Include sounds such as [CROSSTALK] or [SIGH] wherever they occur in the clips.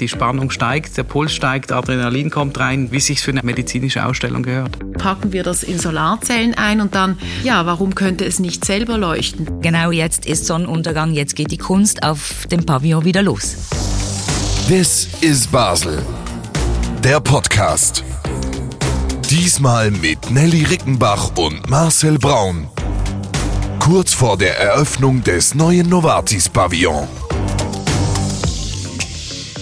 Die Spannung steigt, der Puls steigt, Adrenalin kommt rein, wie sich für eine medizinische Ausstellung gehört. Packen wir das in Solarzellen ein und dann, ja, warum könnte es nicht selber leuchten? Genau, jetzt ist Sonnenuntergang, jetzt geht die Kunst auf dem Pavillon wieder los. This is Basel. Der Podcast. Diesmal mit Nelly Rickenbach und Marcel Braun. Kurz vor der Eröffnung des neuen Novartis Pavillon.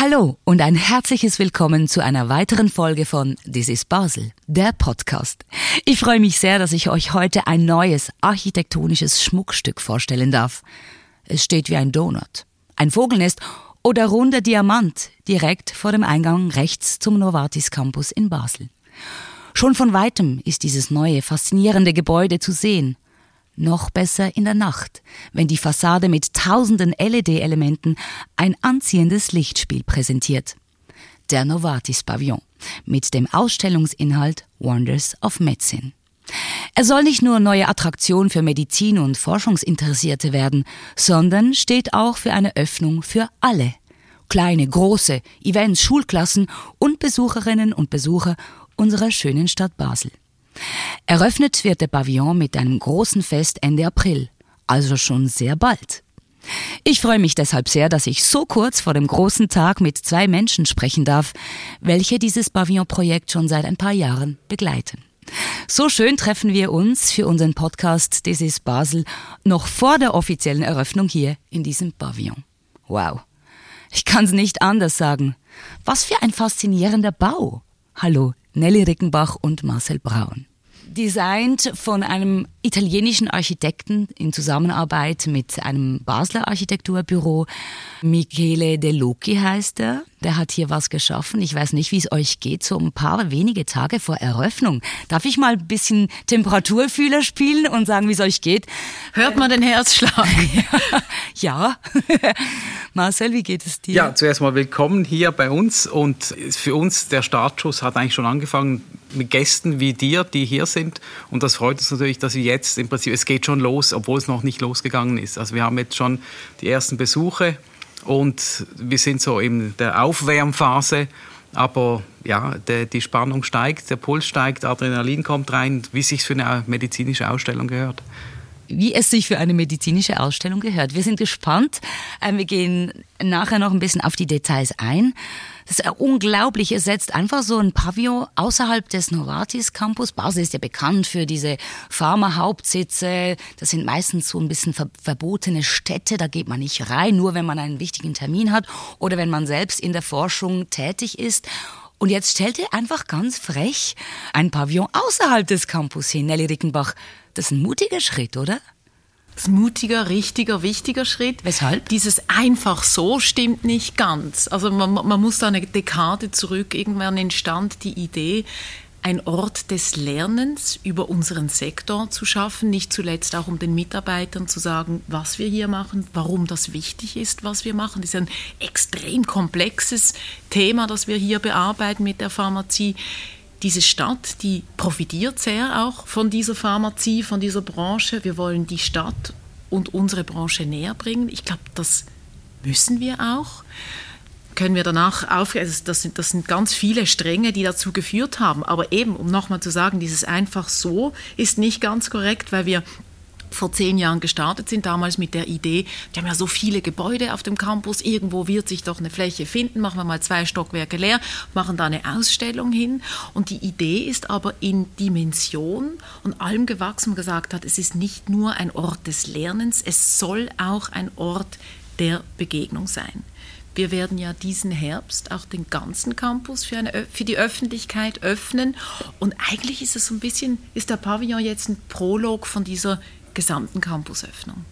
Hallo und ein herzliches Willkommen zu einer weiteren Folge von This is Basel, der Podcast. Ich freue mich sehr, dass ich euch heute ein neues architektonisches Schmuckstück vorstellen darf. Es steht wie ein Donut, ein Vogelnest oder runder Diamant direkt vor dem Eingang rechts zum Novartis Campus in Basel. Schon von weitem ist dieses neue, faszinierende Gebäude zu sehen – noch besser in der Nacht, wenn die Fassade mit tausenden LED-Elementen ein anziehendes Lichtspiel präsentiert. Der Novartis Pavillon mit dem Ausstellungsinhalt Wonders of Medicine. Er soll nicht nur neue Attraktion für Medizin und Forschungsinteressierte werden, sondern steht auch für eine Öffnung für alle. Kleine, große, Events, Schulklassen und Besucherinnen und Besucher unserer schönen Stadt Basel. Eröffnet wird der Pavillon mit einem großen Fest Ende April, also schon sehr bald. Ich freue mich deshalb sehr, dass ich so kurz vor dem großen Tag mit zwei Menschen sprechen darf, welche dieses Pavillon-Projekt schon seit ein paar Jahren begleiten. So schön treffen wir uns für unseren Podcast This is Basel noch vor der offiziellen Eröffnung hier in diesem Pavillon. Wow. Ich kann es nicht anders sagen. Was für ein faszinierender Bau. Hallo, Nelly Rickenbach und Marcel Braun. Designt von einem italienischen Architekten in Zusammenarbeit mit einem Basler Architekturbüro. Michele De Loci heißt er. Der hat hier was geschaffen. Ich weiß nicht, wie es euch geht, so ein paar wenige Tage vor Eröffnung. Darf ich mal ein bisschen Temperaturfühler spielen und sagen, wie es euch geht? Hört man den Herzschlag? [LAUGHS] ja. [LAUGHS] Marcel, wie geht es dir? Ja, zuerst mal willkommen hier bei uns und für uns der Startschuss hat eigentlich schon angefangen mit Gästen wie dir, die hier sind und das freut uns natürlich, dass wir jetzt im Prinzip, es geht schon los, obwohl es noch nicht losgegangen ist. Also wir haben jetzt schon die ersten Besuche und wir sind so in der Aufwärmphase. Aber ja, der, die Spannung steigt, der Puls steigt, Adrenalin kommt rein, wie sich für eine medizinische Ausstellung gehört wie es sich für eine medizinische Ausstellung gehört. Wir sind gespannt. Ähm, wir gehen nachher noch ein bisschen auf die Details ein. Das ist unglaublich. Es setzt einfach so ein Pavillon außerhalb des Novartis Campus. Basel ist ja bekannt für diese Pharma-Hauptsitze. Das sind meistens so ein bisschen ver verbotene Städte. Da geht man nicht rein, nur wenn man einen wichtigen Termin hat oder wenn man selbst in der Forschung tätig ist. Und jetzt stellt ihr einfach ganz frech ein Pavillon außerhalb des Campus hin, Nelly Rickenbach. Das ist ein mutiger Schritt, oder? Mutiger, richtiger, wichtiger Schritt. Weshalb? Dieses einfach so stimmt nicht ganz. Also man, man muss da eine Dekade zurück, irgendwann entstand die Idee, ein Ort des Lernens über unseren Sektor zu schaffen, nicht zuletzt auch um den Mitarbeitern zu sagen, was wir hier machen, warum das wichtig ist, was wir machen. Das ist ein extrem komplexes Thema, das wir hier bearbeiten mit der Pharmazie diese Stadt, die profitiert sehr auch von dieser Pharmazie, von dieser Branche. Wir wollen die Stadt und unsere Branche näher bringen. Ich glaube, das müssen wir auch. Können wir danach auf, also das, sind, das sind ganz viele Stränge, die dazu geführt haben. Aber eben, um nochmal zu sagen, dieses einfach so ist nicht ganz korrekt, weil wir vor zehn Jahren gestartet sind, damals mit der Idee, wir haben ja so viele Gebäude auf dem Campus, irgendwo wird sich doch eine Fläche finden, machen wir mal zwei Stockwerke leer, machen da eine Ausstellung hin. Und die Idee ist aber in Dimension und allem gewachsen, gesagt hat, es ist nicht nur ein Ort des Lernens, es soll auch ein Ort der Begegnung sein. Wir werden ja diesen Herbst auch den ganzen Campus für, eine, für die Öffentlichkeit öffnen. Und eigentlich ist es so ein bisschen, ist der Pavillon jetzt ein Prolog von dieser gesamten Campusöffnung.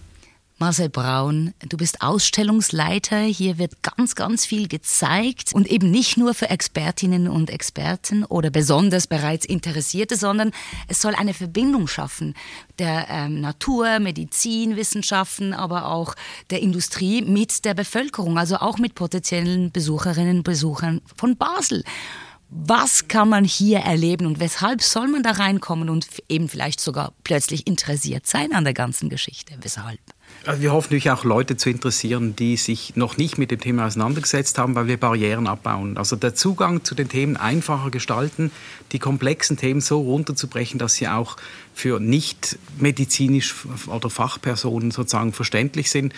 Marcel Braun, du bist Ausstellungsleiter. Hier wird ganz, ganz viel gezeigt und eben nicht nur für Expertinnen und Experten oder besonders bereits Interessierte, sondern es soll eine Verbindung schaffen der ähm, Natur, Medizin, Wissenschaften, aber auch der Industrie mit der Bevölkerung, also auch mit potenziellen Besucherinnen und Besuchern von Basel was kann man hier erleben und weshalb soll man da reinkommen und eben vielleicht sogar plötzlich interessiert sein an der ganzen Geschichte? Weshalb? Also wir hoffen natürlich auch Leute zu interessieren, die sich noch nicht mit dem Thema auseinandergesetzt haben, weil wir Barrieren abbauen. Also der Zugang zu den Themen einfacher gestalten, die komplexen Themen so runterzubrechen, dass sie auch für nicht medizinisch oder Fachpersonen sozusagen verständlich sind.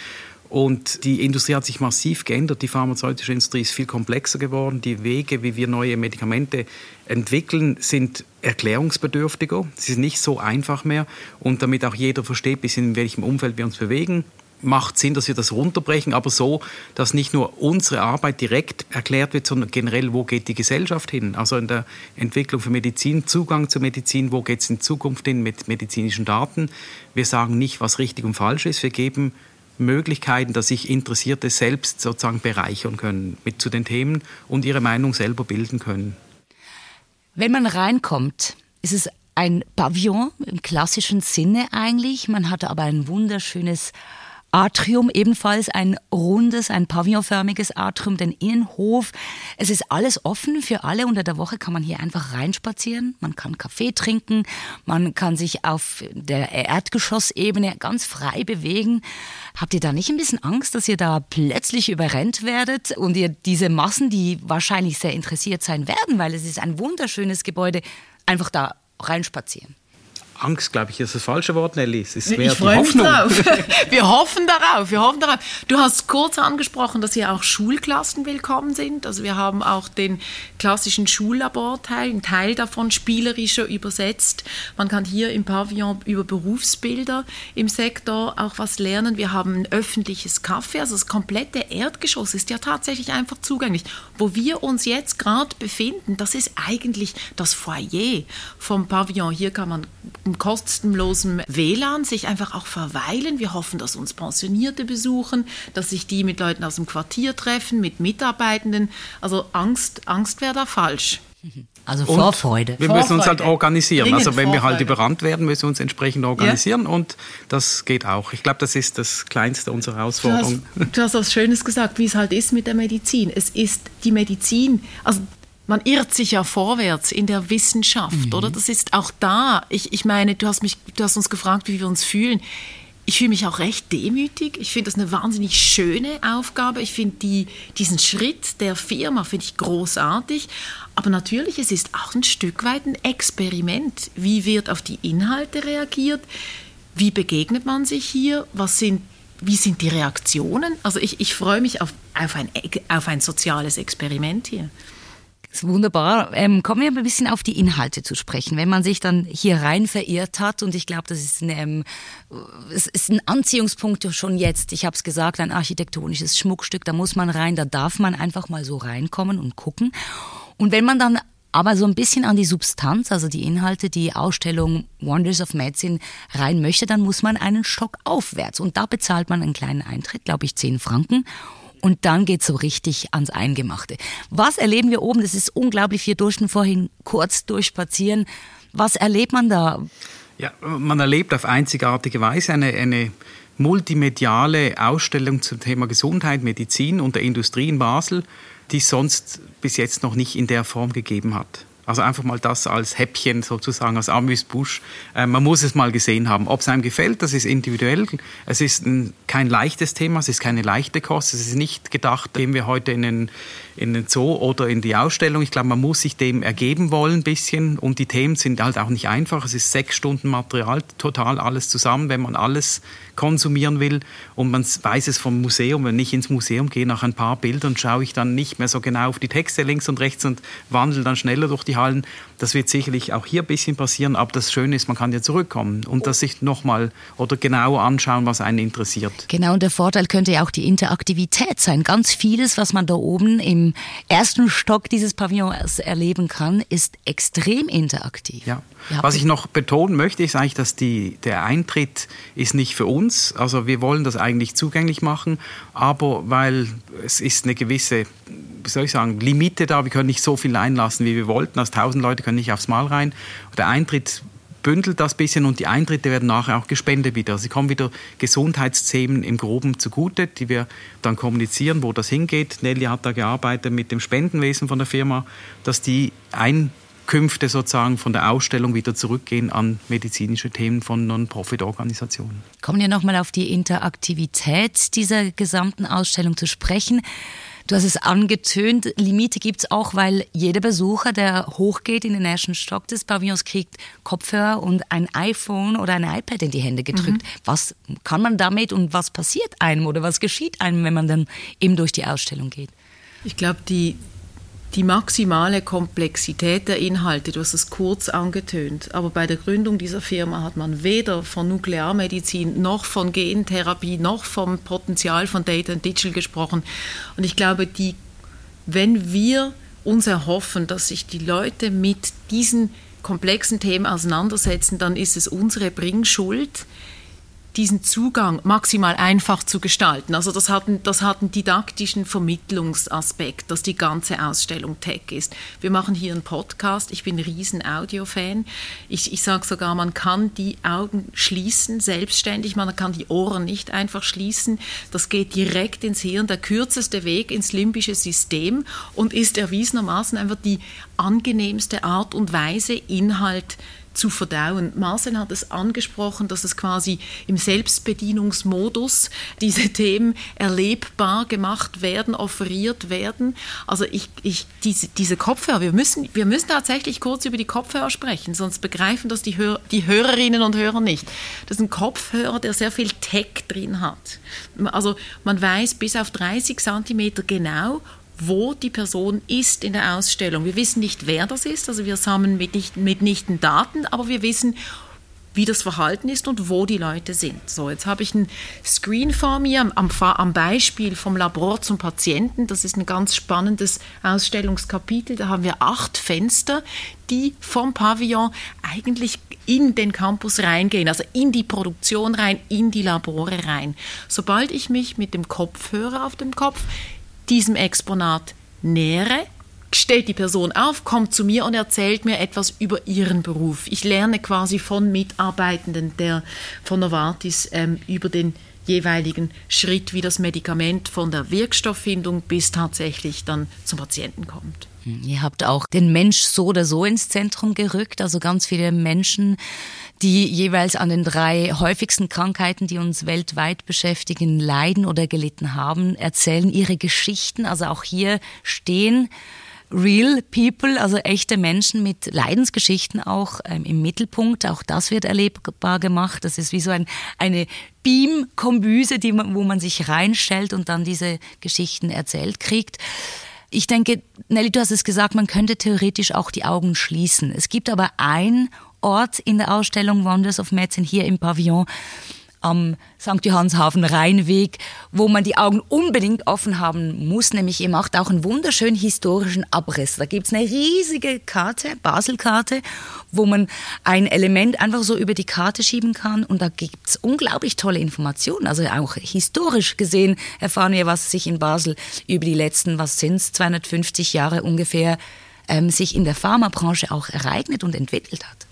Und die Industrie hat sich massiv geändert. Die pharmazeutische Industrie ist viel komplexer geworden. Die Wege, wie wir neue Medikamente entwickeln, sind erklärungsbedürftiger. Sie sind nicht so einfach mehr. Und damit auch jeder versteht, bis in welchem Umfeld wir uns bewegen, macht Sinn, dass wir das runterbrechen, aber so, dass nicht nur unsere Arbeit direkt erklärt wird, sondern generell, wo geht die Gesellschaft hin? Also in der Entwicklung für Medizin, Zugang zur Medizin, wo geht es in Zukunft hin mit medizinischen Daten? Wir sagen nicht, was richtig und falsch ist. Wir geben Möglichkeiten, dass sich Interessierte selbst sozusagen bereichern können mit zu den Themen und ihre Meinung selber bilden können. Wenn man reinkommt, ist es ein Pavillon im klassischen Sinne eigentlich. Man hat aber ein wunderschönes Atrium, ebenfalls ein rundes, ein pavillonförmiges Atrium, den Innenhof. Es ist alles offen für alle. Unter der Woche kann man hier einfach reinspazieren. Man kann Kaffee trinken. Man kann sich auf der Erdgeschossebene ganz frei bewegen. Habt ihr da nicht ein bisschen Angst, dass ihr da plötzlich überrennt werdet und ihr diese Massen, die wahrscheinlich sehr interessiert sein werden, weil es ist ein wunderschönes Gebäude, einfach da reinspazieren? Angst, glaube ich, ist das falsche Wort, Nelly. Es ist mehr ich die Hoffnung. Drauf. [LAUGHS] Wir hoffen darauf, wir hoffen darauf. Du hast kurz angesprochen, dass hier auch Schulklassen willkommen sind. Also wir haben auch den klassischen Schullaborteil, ein Teil davon spielerischer übersetzt. Man kann hier im Pavillon über Berufsbilder im Sektor auch was lernen. Wir haben ein öffentliches Café, also das komplette Erdgeschoss ist ja tatsächlich einfach zugänglich. Wo wir uns jetzt gerade befinden, das ist eigentlich das Foyer vom Pavillon. Hier kann man kostenlosem WLAN sich einfach auch verweilen. Wir hoffen, dass uns Pensionierte besuchen, dass sich die mit Leuten aus dem Quartier treffen, mit Mitarbeitenden. Also Angst, Angst wäre da falsch. Also Vorfreude. Und wir müssen uns halt organisieren. Dringend also wenn wir halt überrannt werden, müssen wir uns entsprechend organisieren ja. und das geht auch. Ich glaube, das ist das kleinste unserer Herausforderungen. Du hast, du hast was Schönes gesagt, wie es halt ist mit der Medizin. Es ist die Medizin, also man irrt sich ja vorwärts in der Wissenschaft, mhm. oder? Das ist auch da. Ich, ich meine, du hast, mich, du hast uns gefragt, wie wir uns fühlen. Ich fühle mich auch recht demütig. Ich finde das eine wahnsinnig schöne Aufgabe. Ich finde die, diesen Schritt der Firma finde ich großartig. Aber natürlich, es ist auch ein Stück weit ein Experiment. Wie wird auf die Inhalte reagiert? Wie begegnet man sich hier? Was sind wie sind die Reaktionen? Also ich, ich freue mich auf, auf, ein, auf ein soziales Experiment hier. Ist wunderbar. Ähm, kommen wir ein bisschen auf die Inhalte zu sprechen. Wenn man sich dann hier rein verirrt hat, und ich glaube, das ist ein, ähm, es ist ein Anziehungspunkt schon jetzt. Ich habe es gesagt, ein architektonisches Schmuckstück, da muss man rein, da darf man einfach mal so reinkommen und gucken. Und wenn man dann aber so ein bisschen an die Substanz, also die Inhalte, die Ausstellung Wonders of Medicine rein möchte, dann muss man einen Stock aufwärts. Und da bezahlt man einen kleinen Eintritt, glaube ich, 10 Franken und dann geht's so richtig ans Eingemachte. Was erleben wir oben? Das ist unglaublich. Wir durften vorhin kurz durchspazieren. Was erlebt man da? Ja, man erlebt auf einzigartige Weise eine, eine multimediale Ausstellung zum Thema Gesundheit, Medizin und der Industrie in Basel, die es sonst bis jetzt noch nicht in der Form gegeben hat. Also einfach mal das als Häppchen sozusagen, als Amüsbusch. Äh, man muss es mal gesehen haben. Ob es einem gefällt, das ist individuell. Es ist ein, kein leichtes Thema, es ist keine leichte Kost. Es ist nicht gedacht, gehen wir heute in den, in den Zoo oder in die Ausstellung. Ich glaube, man muss sich dem ergeben wollen ein bisschen. Und die Themen sind halt auch nicht einfach. Es ist sechs Stunden Material, total alles zusammen, wenn man alles konsumieren will. Und man weiß es vom Museum, wenn ich ins Museum gehe, nach ein paar Bildern schaue ich dann nicht mehr so genau auf die Texte links und rechts und wandle dann schneller durch die Hallen. Das wird sicherlich auch hier ein bisschen passieren, aber das Schöne ist, man kann ja zurückkommen und das sich nochmal oder genauer anschauen, was einen interessiert. Genau, und der Vorteil könnte ja auch die Interaktivität sein. Ganz vieles, was man da oben im ersten Stock dieses Pavillons erleben kann, ist extrem interaktiv. Ja. Was ich noch betonen möchte, ist eigentlich, dass die, der Eintritt ist nicht für uns. Also wir wollen das eigentlich zugänglich machen, aber weil es ist eine gewisse wie soll ich sagen, Limite da. Wir können nicht so viel einlassen, wie wir wollten. Also 1000 Leute können nicht aufs Mal rein. Der Eintritt bündelt das bisschen und die Eintritte werden nachher auch gespendet wieder. Sie kommen wieder Gesundheitsthemen im Groben zugute, die wir dann kommunizieren, wo das hingeht. Nelly hat da gearbeitet mit dem Spendenwesen von der Firma, dass die Einkünfte sozusagen von der Ausstellung wieder zurückgehen an medizinische Themen von Non-Profit-Organisationen. Kommen wir nochmal auf die Interaktivität dieser gesamten Ausstellung zu sprechen. Du hast es angetönt, Limite gibt es auch, weil jeder Besucher, der hochgeht in den ersten Stock des Pavillons, kriegt Kopfhörer und ein iPhone oder ein iPad in die Hände gedrückt. Mhm. Was kann man damit und was passiert einem oder was geschieht einem, wenn man dann eben durch die Ausstellung geht? Ich glaube, die die maximale Komplexität der Inhalte, du hast es kurz angetönt, aber bei der Gründung dieser Firma hat man weder von Nuklearmedizin noch von Gentherapie noch vom Potenzial von Data and Digital gesprochen. Und ich glaube, die, wenn wir uns erhoffen, dass sich die Leute mit diesen komplexen Themen auseinandersetzen, dann ist es unsere Bringschuld, diesen Zugang maximal einfach zu gestalten. Also das hat, das hat einen didaktischen Vermittlungsaspekt, dass die ganze Ausstellung Tech ist. Wir machen hier einen Podcast. Ich bin ein riesen Audio-Fan. Ich, ich sage sogar, man kann die Augen schließen, selbstständig. Man kann die Ohren nicht einfach schließen. Das geht direkt ins Hirn. Der kürzeste Weg ins limbische System und ist erwiesenermaßen einfach die angenehmste Art und Weise, Inhalt zu zu verdauen. Marcel hat es angesprochen, dass es quasi im Selbstbedienungsmodus diese [LAUGHS] Themen erlebbar gemacht werden, offeriert werden. Also ich, ich, diese, diese Kopfhörer, wir müssen, wir müssen tatsächlich kurz über die Kopfhörer sprechen, sonst begreifen das die, Hör, die Hörerinnen und Hörer nicht. Das ist ein Kopfhörer, der sehr viel Tech drin hat. Also man weiß bis auf 30 Zentimeter genau, wo die Person ist in der Ausstellung. Wir wissen nicht, wer das ist, also wir sammeln mitnichten, mitnichten Daten, aber wir wissen, wie das Verhalten ist und wo die Leute sind. So, jetzt habe ich ein Screen vor mir am, am, Beispiel vom Labor zum Patienten. Das ist ein ganz spannendes Ausstellungskapitel. Da haben wir acht Fenster, die vom Pavillon eigentlich in den Campus reingehen, also in die Produktion rein, in die Labore rein. Sobald ich mich mit dem Kopfhörer auf dem Kopf diesem Exponat nähere, steht die Person auf, kommt zu mir und erzählt mir etwas über ihren Beruf. Ich lerne quasi von Mitarbeitenden der, von Novartis ähm, über den jeweiligen Schritt, wie das Medikament von der Wirkstofffindung bis tatsächlich dann zum Patienten kommt. Ihr habt auch den Mensch so oder so ins Zentrum gerückt, also ganz viele Menschen, die jeweils an den drei häufigsten Krankheiten, die uns weltweit beschäftigen, leiden oder gelitten haben, erzählen ihre Geschichten. Also auch hier stehen Real People, also echte Menschen mit Leidensgeschichten auch ähm, im Mittelpunkt. Auch das wird erlebbar gemacht. Das ist wie so ein, eine Beam-Kombüse, wo man sich reinstellt und dann diese Geschichten erzählt kriegt. Ich denke, Nelly, du hast es gesagt, man könnte theoretisch auch die Augen schließen. Es gibt aber ein Ort in der Ausstellung Wonders of Medicine hier im Pavillon, am St. Johannshafen Rheinweg, wo man die Augen unbedingt offen haben muss, nämlich ihr macht auch einen wunderschönen historischen Abriss. Da gibt's eine riesige Karte, Baselkarte, wo man ein Element einfach so über die Karte schieben kann und da gibt's unglaublich tolle Informationen. Also auch historisch gesehen erfahren wir, was sich in Basel über die letzten, was sind's, 250 Jahre ungefähr, ähm, sich in der Pharmabranche auch ereignet und entwickelt hat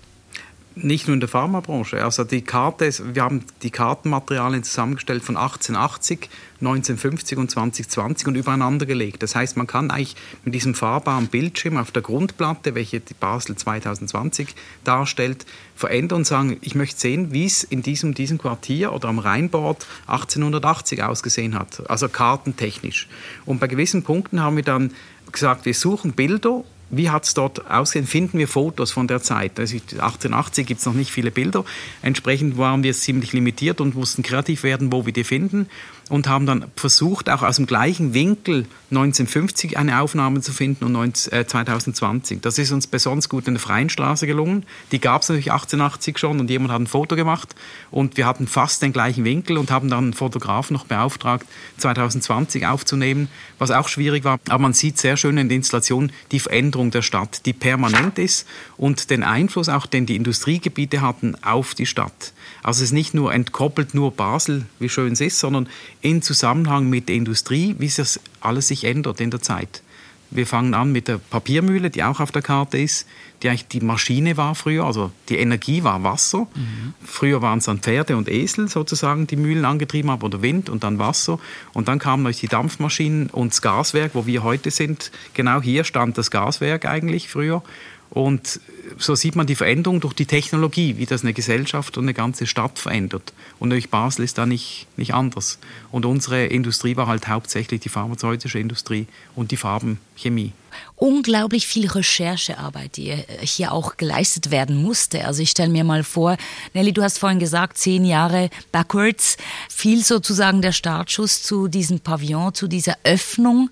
nicht nur in der Pharmabranche. Also die Karte, wir haben die Kartenmaterialien zusammengestellt von 1880, 1950 und 2020 und übereinander gelegt. Das heißt, man kann eigentlich mit diesem fahrbaren Bildschirm auf der Grundplatte, welche die Basel 2020 darstellt, verändern und sagen, ich möchte sehen, wie es in diesem, diesem Quartier oder am Rheinbord 1880 ausgesehen hat. Also kartentechnisch. Und bei gewissen Punkten haben wir dann gesagt, wir suchen Bilder wie hat es dort ausgesehen? Finden wir Fotos von der Zeit? Also 1880 gibt es noch nicht viele Bilder. Entsprechend waren wir ziemlich limitiert und mussten kreativ werden, wo wir die finden und haben dann versucht, auch aus dem gleichen Winkel 1950 eine Aufnahme zu finden und 2020. Äh, das ist uns besonders gut in der Freien Straße gelungen. Die gab es natürlich 1880 schon und jemand hat ein Foto gemacht und wir hatten fast den gleichen Winkel und haben dann einen Fotografen noch beauftragt, 2020 aufzunehmen, was auch schwierig war. Aber man sieht sehr schön in der Installation die Veränderung der Stadt, die permanent ist und den Einfluss auch, den die Industriegebiete hatten auf die Stadt. Also es ist nicht nur entkoppelt nur Basel, wie schön es ist, sondern in Zusammenhang mit der Industrie, wie sich alles sich ändert in der Zeit. Wir fangen an mit der Papiermühle, die auch auf der Karte ist, die eigentlich die Maschine war früher, also die Energie war Wasser. Mhm. Früher waren es dann Pferde und Esel sozusagen, die Mühlen angetrieben haben, oder Wind und dann Wasser. Und dann kamen euch die Dampfmaschinen und das Gaswerk, wo wir heute sind. Genau hier stand das Gaswerk eigentlich früher. Und so sieht man die Veränderung durch die Technologie, wie das eine Gesellschaft und eine ganze Stadt verändert. Und natürlich Basel ist da nicht, nicht anders. Und unsere Industrie war halt hauptsächlich die pharmazeutische Industrie und die Farbenchemie. Unglaublich viel Recherchearbeit, die hier auch geleistet werden musste. Also ich stelle mir mal vor, Nelly, du hast vorhin gesagt, zehn Jahre backwards, fiel sozusagen der Startschuss zu diesem Pavillon, zu dieser Öffnung.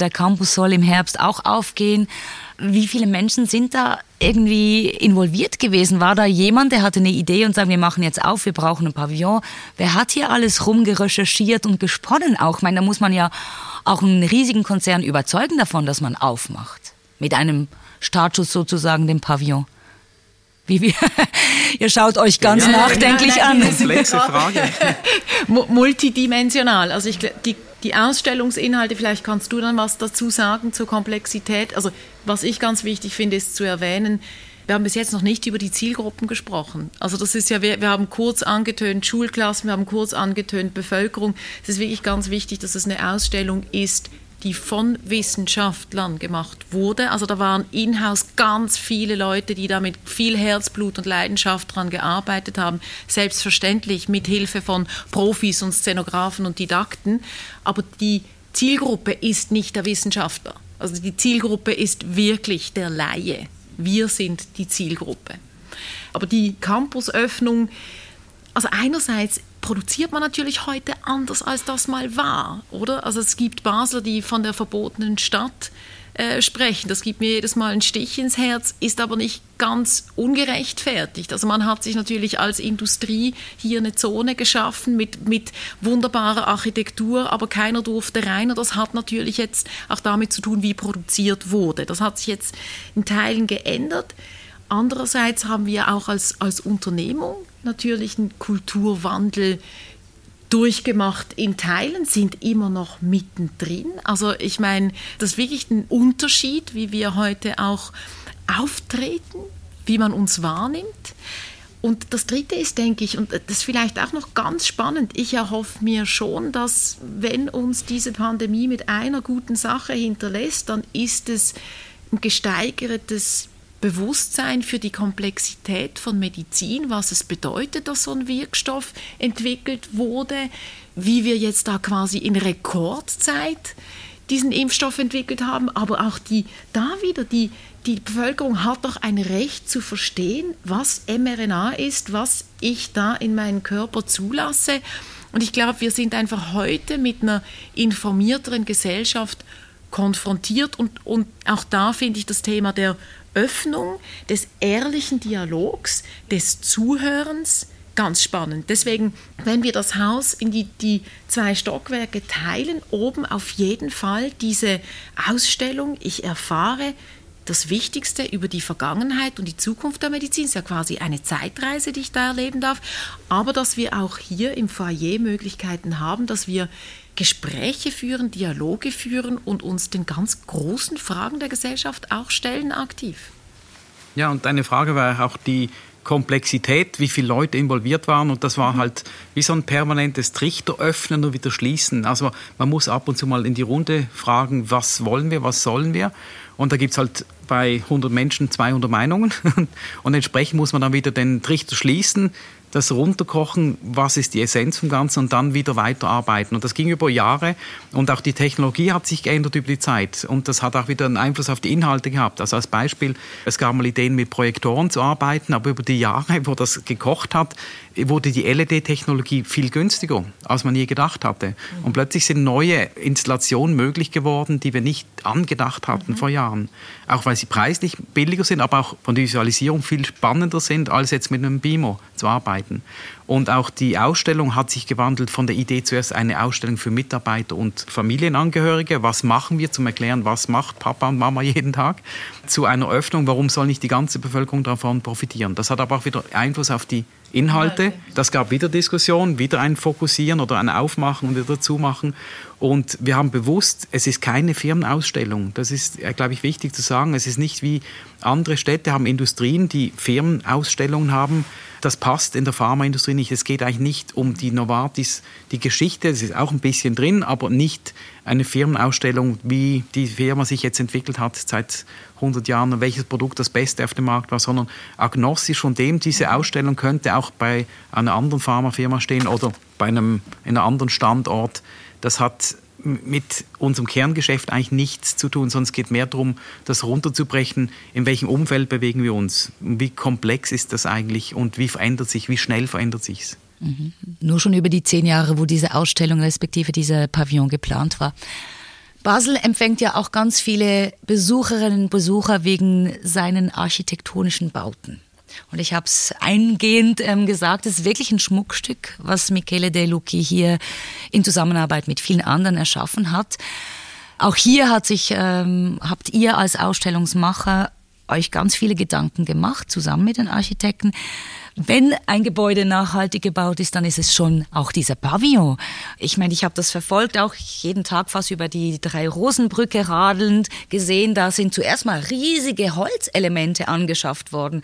Der Campus soll im Herbst auch aufgehen. Wie viele Menschen sind da irgendwie involviert gewesen? War da jemand, der hatte eine Idee und sagt, wir machen jetzt auf, wir brauchen ein Pavillon? Wer hat hier alles rumgerecherchiert und gesponnen auch? Ich meine, da muss man ja auch einen riesigen Konzern überzeugen davon, dass man aufmacht. Mit einem Startschuss sozusagen, dem Pavillon. Wie wir, [LAUGHS] ihr schaut euch ganz ja, nachdenklich nein, nein, an. Komplexe Frage. [LAUGHS] Multidimensional. Also ich, die die Ausstellungsinhalte, vielleicht kannst du dann was dazu sagen zur Komplexität. Also was ich ganz wichtig finde, ist zu erwähnen, wir haben bis jetzt noch nicht über die Zielgruppen gesprochen. Also das ist ja, wir, wir haben kurz angetönt Schulklassen, wir haben kurz angetönt Bevölkerung. Es ist wirklich ganz wichtig, dass es eine Ausstellung ist, die von Wissenschaftlern gemacht wurde. Also da waren in-house ganz viele Leute, die da mit viel Herzblut und Leidenschaft dran gearbeitet haben. Selbstverständlich mit Hilfe von Profis und Szenografen und Didakten. Aber die Zielgruppe ist nicht der Wissenschaftler. Also die Zielgruppe ist wirklich der Laie. Wir sind die Zielgruppe. Aber die Campusöffnung, also einerseits produziert man natürlich heute anders, als das mal war, oder? Also es gibt Basler, die von der verbotenen Stadt äh, sprechen. Das gibt mir jedes Mal einen Stich ins Herz, ist aber nicht ganz ungerechtfertigt. Also man hat sich natürlich als Industrie hier eine Zone geschaffen mit, mit wunderbarer Architektur, aber keiner durfte rein. Und das hat natürlich jetzt auch damit zu tun, wie produziert wurde. Das hat sich jetzt in Teilen geändert. Andererseits haben wir auch als, als Unternehmung natürlich einen Kulturwandel durchgemacht in Teilen, sind immer noch mittendrin. Also ich meine, das ist wirklich ein Unterschied, wie wir heute auch auftreten, wie man uns wahrnimmt. Und das Dritte ist, denke ich, und das ist vielleicht auch noch ganz spannend, ich erhoffe mir schon, dass wenn uns diese Pandemie mit einer guten Sache hinterlässt, dann ist es ein gesteigertes Bewusstsein für die Komplexität von Medizin, was es bedeutet, dass so ein Wirkstoff entwickelt wurde, wie wir jetzt da quasi in Rekordzeit diesen Impfstoff entwickelt haben, aber auch die, da wieder, die, die Bevölkerung hat doch ein Recht zu verstehen, was mRNA ist, was ich da in meinen Körper zulasse. Und ich glaube, wir sind einfach heute mit einer informierteren Gesellschaft konfrontiert und, und auch da finde ich das Thema der Öffnung, des ehrlichen Dialogs, des Zuhörens ganz spannend. Deswegen, wenn wir das Haus in die, die zwei Stockwerke teilen, oben auf jeden Fall diese Ausstellung, ich erfahre das Wichtigste über die Vergangenheit und die Zukunft der Medizin. Es ist ja quasi eine Zeitreise, die ich da erleben darf. Aber dass wir auch hier im Foyer Möglichkeiten haben, dass wir Gespräche führen, Dialoge führen und uns den ganz großen Fragen der Gesellschaft auch stellen aktiv. Ja, und deine Frage war auch die Komplexität, wie viele Leute involviert waren. Und das war mhm. halt wie so ein permanentes Trichter öffnen und wieder schließen. Also man muss ab und zu mal in die Runde fragen, was wollen wir, was sollen wir. Und da gibt es halt bei 100 Menschen 200 Meinungen. [LAUGHS] Und entsprechend muss man dann wieder den Trichter schließen, das runterkochen, was ist die Essenz vom Ganzen und dann wieder weiterarbeiten. Und das ging über Jahre und auch die Technologie hat sich geändert über die Zeit und das hat auch wieder einen Einfluss auf die Inhalte gehabt. Also als Beispiel, es gab mal Ideen mit Projektoren zu arbeiten, aber über die Jahre, wo das gekocht hat, wurde die LED-Technologie viel günstiger, als man je gedacht hatte. Und plötzlich sind neue Installationen möglich geworden, die wir nicht angedacht hatten mhm. vor Jahren. Auch weil sie preislich billiger sind, aber auch von der Visualisierung viel spannender sind, als jetzt mit einem Beamer zu arbeiten. Und auch die Ausstellung hat sich gewandelt von der Idee zuerst eine Ausstellung für Mitarbeiter und Familienangehörige. Was machen wir zum Erklären, was macht Papa und Mama [LAUGHS] jeden Tag? Zu einer Öffnung, warum soll nicht die ganze Bevölkerung davon profitieren? Das hat aber auch wieder Einfluss auf die Inhalte. Das gab wieder Diskussionen, wieder ein Fokussieren oder ein Aufmachen und wieder Zumachen. Und wir haben bewusst, es ist keine Firmenausstellung. Das ist, äh, glaube ich, wichtig zu sagen. Es ist nicht wie andere Städte haben Industrien, die Firmenausstellungen haben. Das passt in der Pharmaindustrie nicht. Es geht eigentlich nicht um die Novartis, die Geschichte, das ist auch ein bisschen drin, aber nicht eine Firmenausstellung, wie die Firma sich jetzt entwickelt hat seit 100 Jahren und welches Produkt das Beste auf dem Markt war, sondern agnostisch von dem, diese Ausstellung könnte auch bei einer anderen Pharmafirma stehen oder bei einem, in einem anderen Standort das hat mit unserem Kerngeschäft eigentlich nichts zu tun, es geht mehr darum, das runterzubrechen, in welchem Umfeld bewegen wir uns, wie komplex ist das eigentlich und wie verändert sich, wie schnell verändert sich es. Mhm. Nur schon über die zehn Jahre, wo diese Ausstellung respektive dieser Pavillon geplant war. Basel empfängt ja auch ganz viele Besucherinnen und Besucher wegen seinen architektonischen Bauten. Und ich habe es eingehend ähm, gesagt, es ist wirklich ein Schmuckstück, was Michele De Lucchi hier in Zusammenarbeit mit vielen anderen erschaffen hat. Auch hier hat sich, ähm, habt ihr als Ausstellungsmacher euch ganz viele Gedanken gemacht, zusammen mit den Architekten. Wenn ein Gebäude nachhaltig gebaut ist, dann ist es schon auch dieser Pavillon. Ich meine, ich habe das verfolgt, auch jeden Tag fast über die drei Rosenbrücke radelnd gesehen. Da sind zuerst mal riesige Holzelemente angeschafft worden,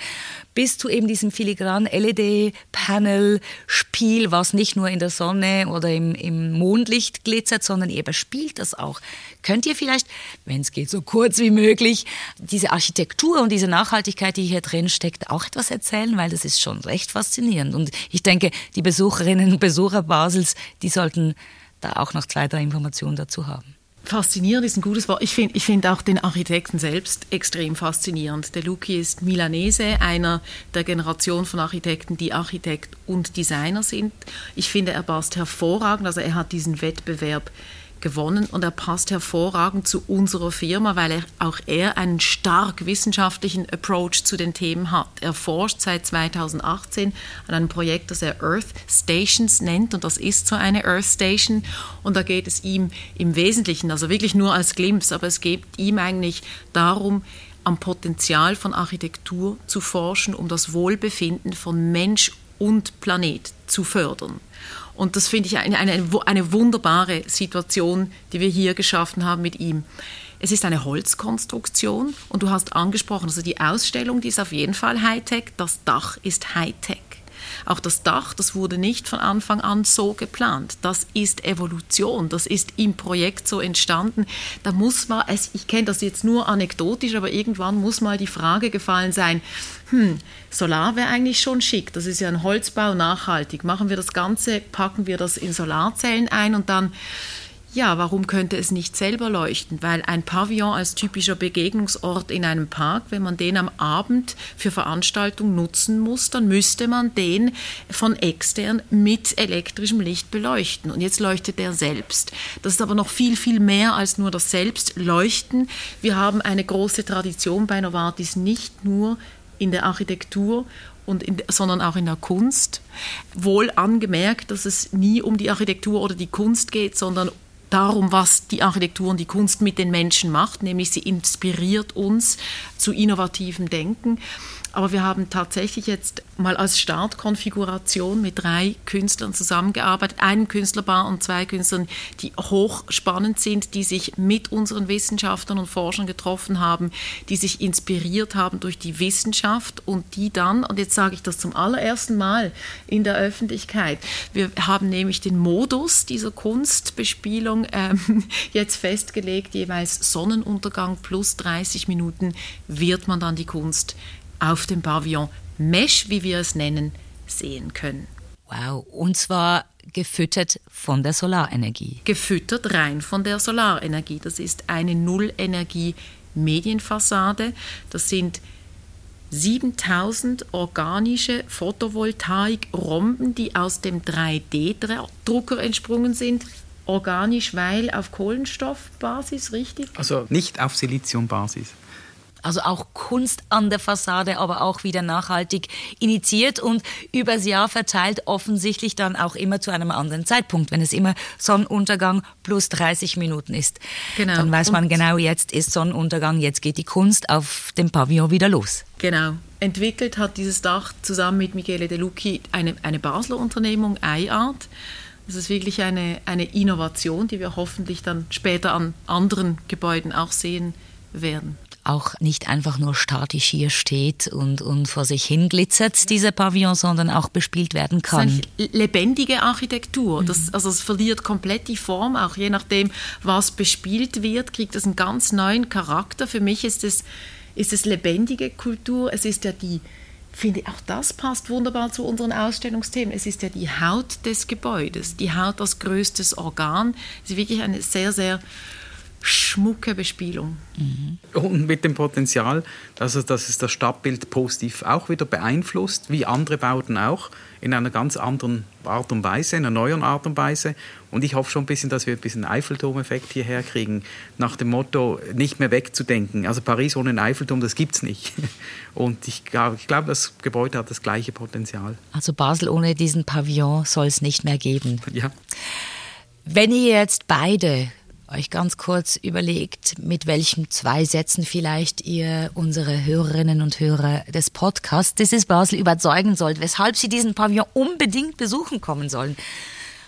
bis zu eben diesem filigranen LED-Panel-Spiel, was nicht nur in der Sonne oder im, im Mondlicht glitzert, sondern ihr bespielt das auch. Könnt ihr vielleicht, wenn es geht, so kurz wie möglich, diese Architektur und diese Nachhaltigkeit, die hier drin steckt, auch etwas erzählen? Weil das ist schon recht faszinierend. Und ich denke, die Besucherinnen und Besucher Basels, die sollten da auch noch zwei, drei Informationen dazu haben. Faszinierend ist ein gutes Wort. Ich finde ich find auch den Architekten selbst extrem faszinierend. Der Luki ist Milanese, einer der Generation von Architekten, die Architekt und Designer sind. Ich finde, er passt hervorragend. Also er hat diesen Wettbewerb gewonnen und er passt hervorragend zu unserer Firma, weil er, auch er einen stark wissenschaftlichen Approach zu den Themen hat. Er forscht seit 2018 an einem Projekt, das er Earth Stations nennt und das ist so eine Earth Station und da geht es ihm im Wesentlichen, also wirklich nur als Glimpse, aber es geht ihm eigentlich darum, am Potenzial von Architektur zu forschen, um das Wohlbefinden von Mensch und Planet zu fördern. Und das finde ich eine, eine, eine wunderbare Situation, die wir hier geschaffen haben mit ihm. Es ist eine Holzkonstruktion und du hast angesprochen, also die Ausstellung, die ist auf jeden Fall Hightech, das Dach ist Hightech. Auch das Dach, das wurde nicht von Anfang an so geplant. Das ist Evolution, das ist im Projekt so entstanden. Da muss man, ich kenne das jetzt nur anekdotisch, aber irgendwann muss mal die Frage gefallen sein, hm, Solar wäre eigentlich schon schick, das ist ja ein Holzbau nachhaltig. Machen wir das Ganze, packen wir das in Solarzellen ein und dann ja, warum könnte es nicht selber leuchten? Weil ein Pavillon als typischer Begegnungsort in einem Park, wenn man den am Abend für Veranstaltungen nutzen muss, dann müsste man den von extern mit elektrischem Licht beleuchten. Und jetzt leuchtet er selbst. Das ist aber noch viel, viel mehr als nur das Selbstleuchten. Wir haben eine große Tradition bei Novartis nicht nur in der Architektur und in, sondern auch in der Kunst. Wohl angemerkt, dass es nie um die Architektur oder die Kunst geht, sondern darum, was die Architektur und die Kunst mit den Menschen macht, nämlich sie inspiriert uns zu innovativem Denken. Aber wir haben tatsächlich jetzt mal als Startkonfiguration mit drei Künstlern zusammengearbeitet, einem Künstlerpaar und zwei Künstlern, die hochspannend sind, die sich mit unseren Wissenschaftlern und Forschern getroffen haben, die sich inspiriert haben durch die Wissenschaft und die dann, und jetzt sage ich das zum allerersten Mal in der Öffentlichkeit, wir haben nämlich den Modus dieser Kunstbespielung ähm, [LAUGHS] jetzt festgelegt, jeweils Sonnenuntergang plus 30 Minuten wird man dann die Kunst auf dem Pavillon Mesh, wie wir es nennen, sehen können. Wow, und zwar gefüttert von der Solarenergie. Gefüttert rein von der Solarenergie. Das ist eine Nullenergie-Medienfassade. Das sind 7000 organische Photovoltaik-Romben, die aus dem 3D-Drucker entsprungen sind. Organisch, weil auf Kohlenstoffbasis, richtig? Also nicht auf Siliziumbasis. Also auch Kunst an der Fassade, aber auch wieder nachhaltig initiiert und übers Jahr verteilt, offensichtlich dann auch immer zu einem anderen Zeitpunkt. Wenn es immer Sonnenuntergang plus 30 Minuten ist, genau. dann weiß man und genau, jetzt ist Sonnenuntergang, jetzt geht die Kunst auf dem Pavillon wieder los. Genau. Entwickelt hat dieses Dach zusammen mit Michele De Lucchi eine, eine Basler Unternehmung, iArt. Das ist wirklich eine, eine Innovation, die wir hoffentlich dann später an anderen Gebäuden auch sehen werden auch nicht einfach nur statisch hier steht und, und vor sich hin glitzert, dieser Pavillon, sondern auch bespielt werden kann. Das ist lebendige Architektur. Das, also es verliert komplett die Form, auch je nachdem, was bespielt wird, kriegt es einen ganz neuen Charakter. Für mich ist es, ist es lebendige Kultur. Es ist ja die, finde auch das passt wunderbar zu unseren Ausstellungsthemen. Es ist ja die Haut des Gebäudes, die Haut als größtes Organ. Es ist wirklich eine sehr, sehr schmucke Bespielung. Mhm. Und mit dem Potenzial, dass es, dass es das Stadtbild positiv auch wieder beeinflusst, wie andere Bauten auch, in einer ganz anderen Art und Weise, in einer neuen Art und Weise. Und ich hoffe schon ein bisschen, dass wir ein bisschen Eiffelturm-Effekt hierher kriegen, nach dem Motto, nicht mehr wegzudenken. Also Paris ohne einen Eiffelturm, das gibt es nicht. [LAUGHS] Und ich glaube, glaub, das Gebäude hat das gleiche Potenzial. Also Basel ohne diesen Pavillon soll es nicht mehr geben. Ja. Wenn ihr jetzt beide euch ganz kurz überlegt, mit welchen zwei Sätzen vielleicht ihr unsere Hörerinnen und Hörer des Podcasts This is Basel überzeugen sollt, weshalb sie diesen Pavillon unbedingt besuchen kommen sollen.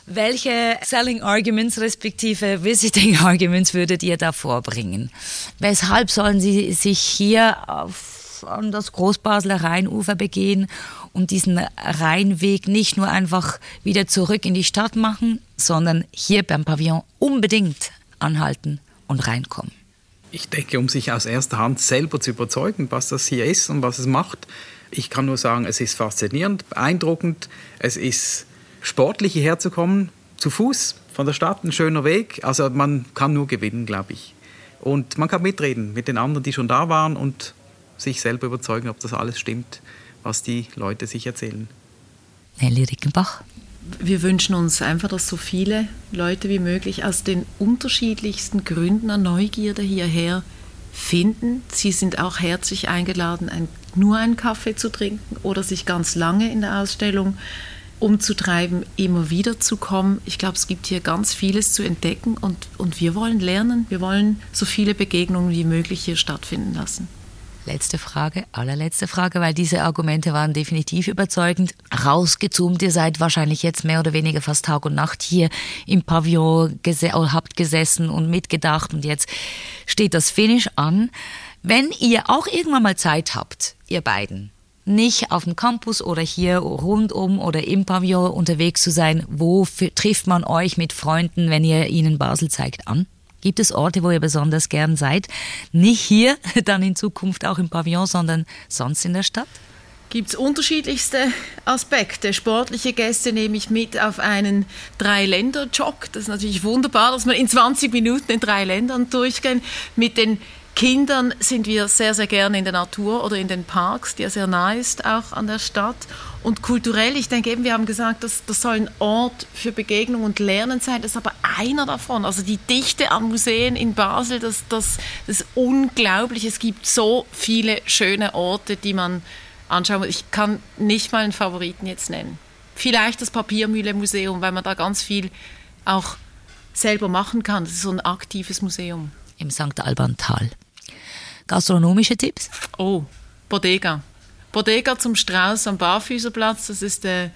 Welche Selling Arguments respektive Visiting [LAUGHS] Arguments würdet ihr da vorbringen? Weshalb sollen sie sich hier auf, an das Großbasler Rheinufer begehen und diesen Rheinweg nicht nur einfach wieder zurück in die Stadt machen, sondern hier beim Pavillon unbedingt anhalten und reinkommen. Ich denke, um sich aus erster Hand selber zu überzeugen, was das hier ist und was es macht. Ich kann nur sagen, es ist faszinierend, beeindruckend. Es ist sportlich hierher zu kommen, zu Fuß von der Stadt, ein schöner Weg. Also man kann nur gewinnen, glaube ich. Und man kann mitreden mit den anderen, die schon da waren und sich selber überzeugen, ob das alles stimmt, was die Leute sich erzählen. Nelly Rickenbach wir wünschen uns einfach, dass so viele Leute wie möglich aus den unterschiedlichsten Gründen an Neugierde hierher finden. Sie sind auch herzlich eingeladen, ein, nur einen Kaffee zu trinken oder sich ganz lange in der Ausstellung umzutreiben, immer wieder zu kommen. Ich glaube, es gibt hier ganz vieles zu entdecken und, und wir wollen lernen. Wir wollen so viele Begegnungen wie möglich hier stattfinden lassen. Letzte Frage, allerletzte Frage, weil diese Argumente waren definitiv überzeugend. Rausgezoomt, ihr seid wahrscheinlich jetzt mehr oder weniger fast Tag und Nacht hier im Pavillon, gese habt gesessen und mitgedacht und jetzt steht das Finish an. Wenn ihr auch irgendwann mal Zeit habt, ihr beiden, nicht auf dem Campus oder hier rundum oder im Pavillon unterwegs zu sein, wo trifft man euch mit Freunden, wenn ihr ihnen Basel zeigt, an? Gibt es Orte, wo ihr besonders gern seid? Nicht hier, [LAUGHS] dann in Zukunft auch im Pavillon, sondern sonst in der Stadt? Gibt es unterschiedlichste Aspekte. Sportliche Gäste nehme ich mit auf einen Drei-Länder-Jog. Das ist natürlich wunderbar, dass wir in 20 Minuten in drei Ländern durchgehen. Mit den Kindern sind wir sehr, sehr gerne in der Natur oder in den Parks, die ja sehr nah ist, auch an der Stadt. Und kulturell, ich denke eben, wir haben gesagt, das, das soll ein Ort für Begegnung und Lernen sein. Das ist aber einer davon. Also die Dichte an Museen in Basel, das, das, das ist unglaublich. Es gibt so viele schöne Orte, die man anschauen muss. Ich kann nicht mal einen Favoriten jetzt nennen. Vielleicht das Papiermühle-Museum, weil man da ganz viel auch selber machen kann. Das ist so ein aktives Museum. Im St. Alban-Tal. Gastronomische Tipps? Oh, Bodega. Bodega zum Strauß am Barfüßerplatz, das ist äh,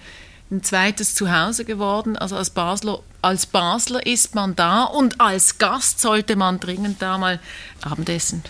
ein zweites Zuhause geworden. Also als Basler, als Basler ist man da und als Gast sollte man dringend da mal Abendessen.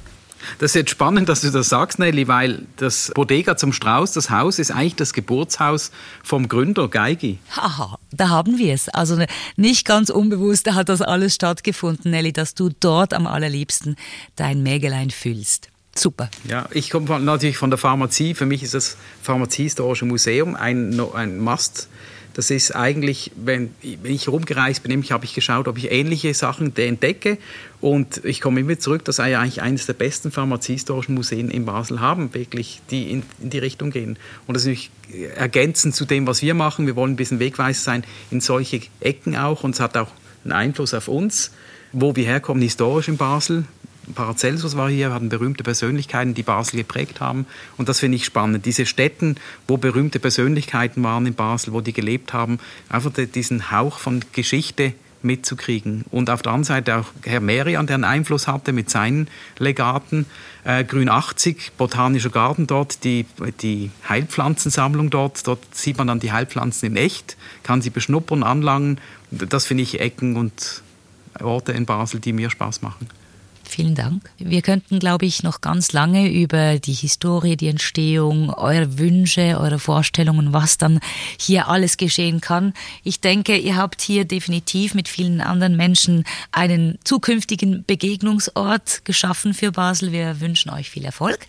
Das ist jetzt spannend, dass du das sagst, Nelly, weil das Bodega zum Strauß, das Haus, ist eigentlich das Geburtshaus vom Gründer Geigi. Haha, da haben wir es. Also ne, nicht ganz unbewusst da hat das alles stattgefunden, Nelly, dass du dort am allerliebsten dein Mägelein fühlst. Super. Ja, ich komme natürlich von der Pharmazie. Für mich ist das Pharmaziehistorische Museum ein, ein Must. Das ist eigentlich, wenn, ich rumgereist bin, habe ich geschaut, ob ich ähnliche Sachen entdecke. Und ich komme immer zurück, dass wir eigentlich eines der besten pharmaziehistorischen Museen in Basel haben, wirklich, die in, in die Richtung gehen. Und das ist natürlich ergänzend zu dem, was wir machen. Wir wollen ein bisschen Wegweiser sein in solche Ecken auch. Und es hat auch einen Einfluss auf uns, wo wir herkommen, historisch in Basel. Paracelsus war hier, wir hatten berühmte Persönlichkeiten, die Basel geprägt haben. Und das finde ich spannend. Diese Städten, wo berühmte Persönlichkeiten waren in Basel, wo die gelebt haben, einfach diesen Hauch von Geschichte mitzukriegen. Und auf der anderen Seite auch Herr Merian, der einen Einfluss hatte mit seinen Legaten. Äh, Grün 80, Botanischer Garten dort, die, die Heilpflanzensammlung dort. Dort sieht man dann die Heilpflanzen in echt, kann sie beschnuppern, anlangen. Das finde ich Ecken und Orte in Basel, die mir Spaß machen. Vielen Dank. Wir könnten, glaube ich, noch ganz lange über die Historie, die Entstehung, eure Wünsche, eure Vorstellungen, was dann hier alles geschehen kann. Ich denke, ihr habt hier definitiv mit vielen anderen Menschen einen zukünftigen Begegnungsort geschaffen für Basel. Wir wünschen euch viel Erfolg.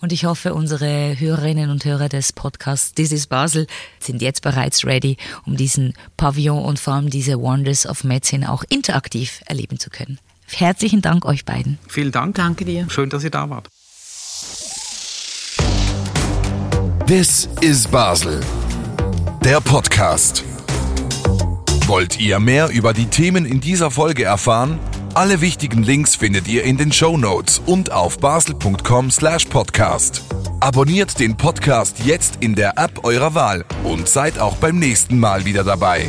Und ich hoffe, unsere Hörerinnen und Hörer des Podcasts This is Basel sind jetzt bereits ready, um diesen Pavillon und vor allem diese Wonders of Medicine auch interaktiv erleben zu können. Herzlichen Dank euch beiden. Vielen Dank. Danke dir. Schön, dass ihr da wart. This is Basel. Der Podcast. Wollt ihr mehr über die Themen in dieser Folge erfahren? Alle wichtigen Links findet ihr in den Show Notes und auf basel.com/podcast. Abonniert den Podcast jetzt in der App eurer Wahl und seid auch beim nächsten Mal wieder dabei.